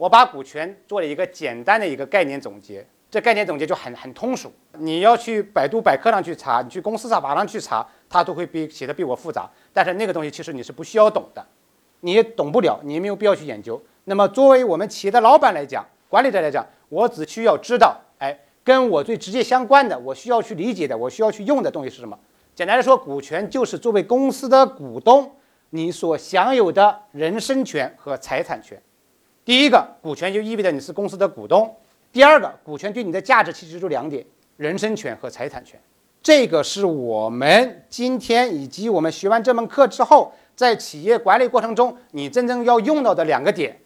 我把股权做了一个简单的一个概念总结，这概念总结就很很通俗。你要去百度百科上去查，你去公司上网上去查，它都会比写的比我复杂。但是那个东西其实你是不需要懂的，你也懂不了，你也没有必要去研究。那么作为我们企业的老板来讲，管理者来讲，我只需要知道，哎，跟我最直接相关的，我需要去理解的，我需要去用的东西是什么？简单来说，股权就是作为公司的股东，你所享有的人身权和财产权。第一个，股权就意味着你是公司的股东；第二个，股权对你的价值其实就两点：人身权和财产权。这个是我们今天以及我们学完这门课之后，在企业管理过程中你真正要用到的两个点。